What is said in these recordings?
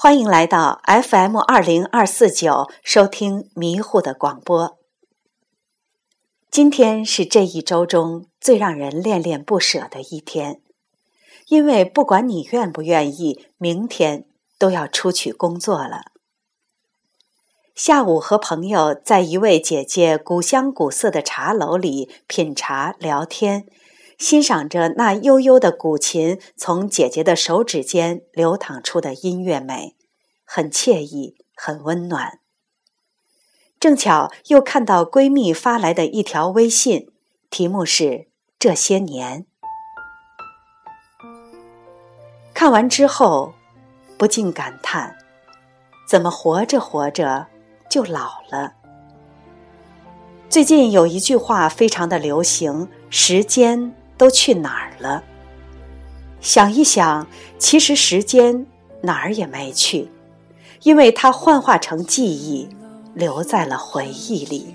欢迎来到 FM 二零二四九，收听迷糊的广播。今天是这一周中最让人恋恋不舍的一天，因为不管你愿不愿意，明天都要出去工作了。下午和朋友在一位姐姐古香古色的茶楼里品茶聊天。欣赏着那悠悠的古琴从姐姐的手指间流淌出的音乐美，很惬意，很温暖。正巧又看到闺蜜发来的一条微信，题目是“这些年”。看完之后，不禁感叹：怎么活着活着就老了？最近有一句话非常的流行：时间。都去哪儿了？想一想，其实时间哪儿也没去，因为它幻化成记忆，留在了回忆里。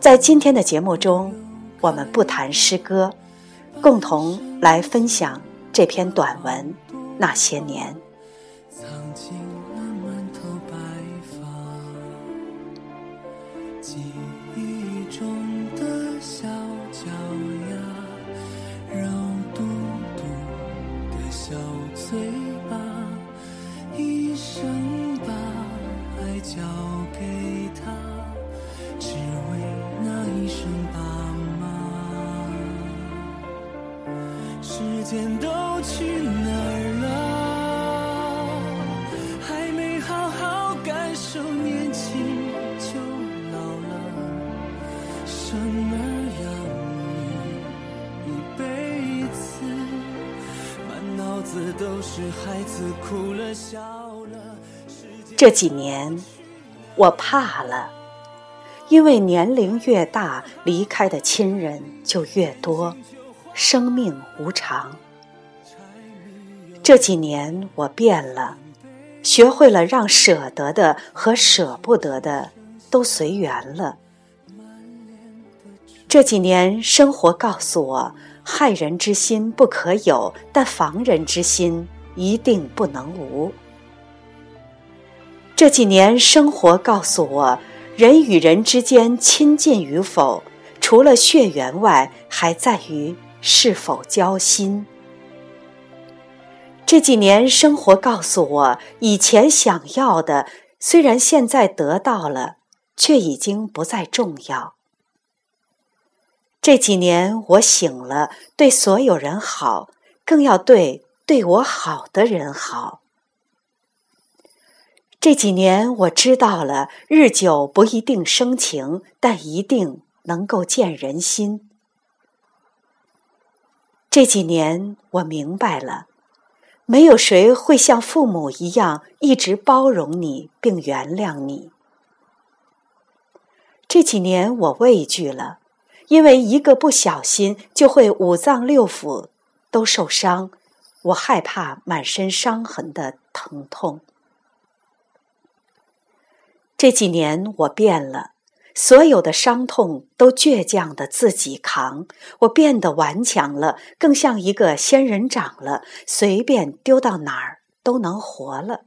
在今天的节目中，我们不谈诗歌，共同来分享这篇短文《那些年》。时间都去哪儿了？还没好好感受年轻就老了。生儿养女一辈子，满脑子都是孩子哭了笑了。这几年，我怕了，因为年龄越大，离开的亲人就越多。生命无常，这几年我变了，学会了让舍得的和舍不得的都随缘了。这几年生活告诉我，害人之心不可有，但防人之心一定不能无。这几年生活告诉我，人与人之间亲近与否，除了血缘外，还在于。是否交心？这几年生活告诉我，以前想要的，虽然现在得到了，却已经不再重要。这几年我醒了，对所有人好，更要对对我好的人好。这几年我知道了，日久不一定生情，但一定能够见人心。这几年，我明白了，没有谁会像父母一样一直包容你并原谅你。这几年，我畏惧了，因为一个不小心就会五脏六腑都受伤，我害怕满身伤痕的疼痛。这几年，我变了。所有的伤痛都倔强的自己扛，我变得顽强了，更像一个仙人掌了，随便丢到哪儿都能活了。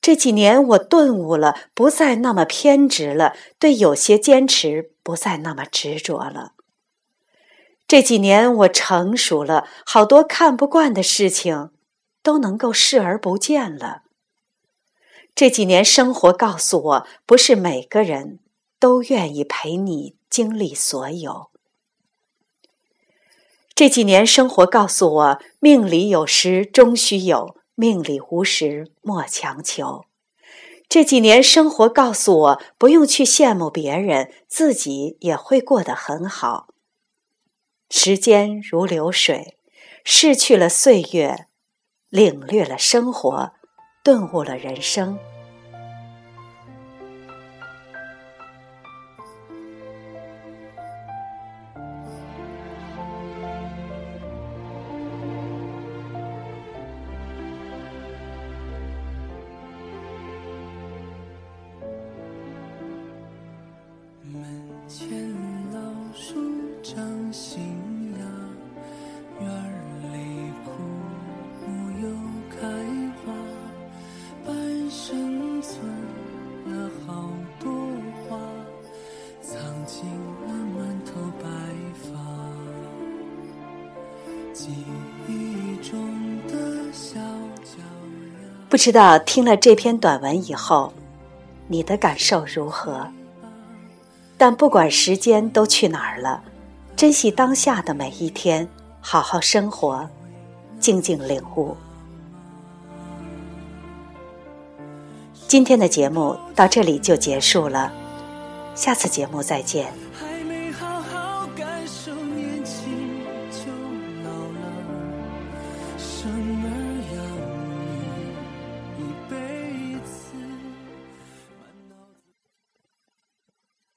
这几年我顿悟了，不再那么偏执了，对有些坚持不再那么执着了。这几年我成熟了，好多看不惯的事情都能够视而不见了。这几年生活告诉我，不是每个人都愿意陪你经历所有。这几年生活告诉我，命里有时终须有，命里无时莫强求。这几年生活告诉我，不用去羡慕别人，自己也会过得很好。时间如流水，逝去了岁月，领略了生活。顿悟了人生。不知道听了这篇短文以后，你的感受如何？但不管时间都去哪儿了，珍惜当下的每一天，好好生活，静静领悟。今天的节目到这里就结束了，下次节目再见。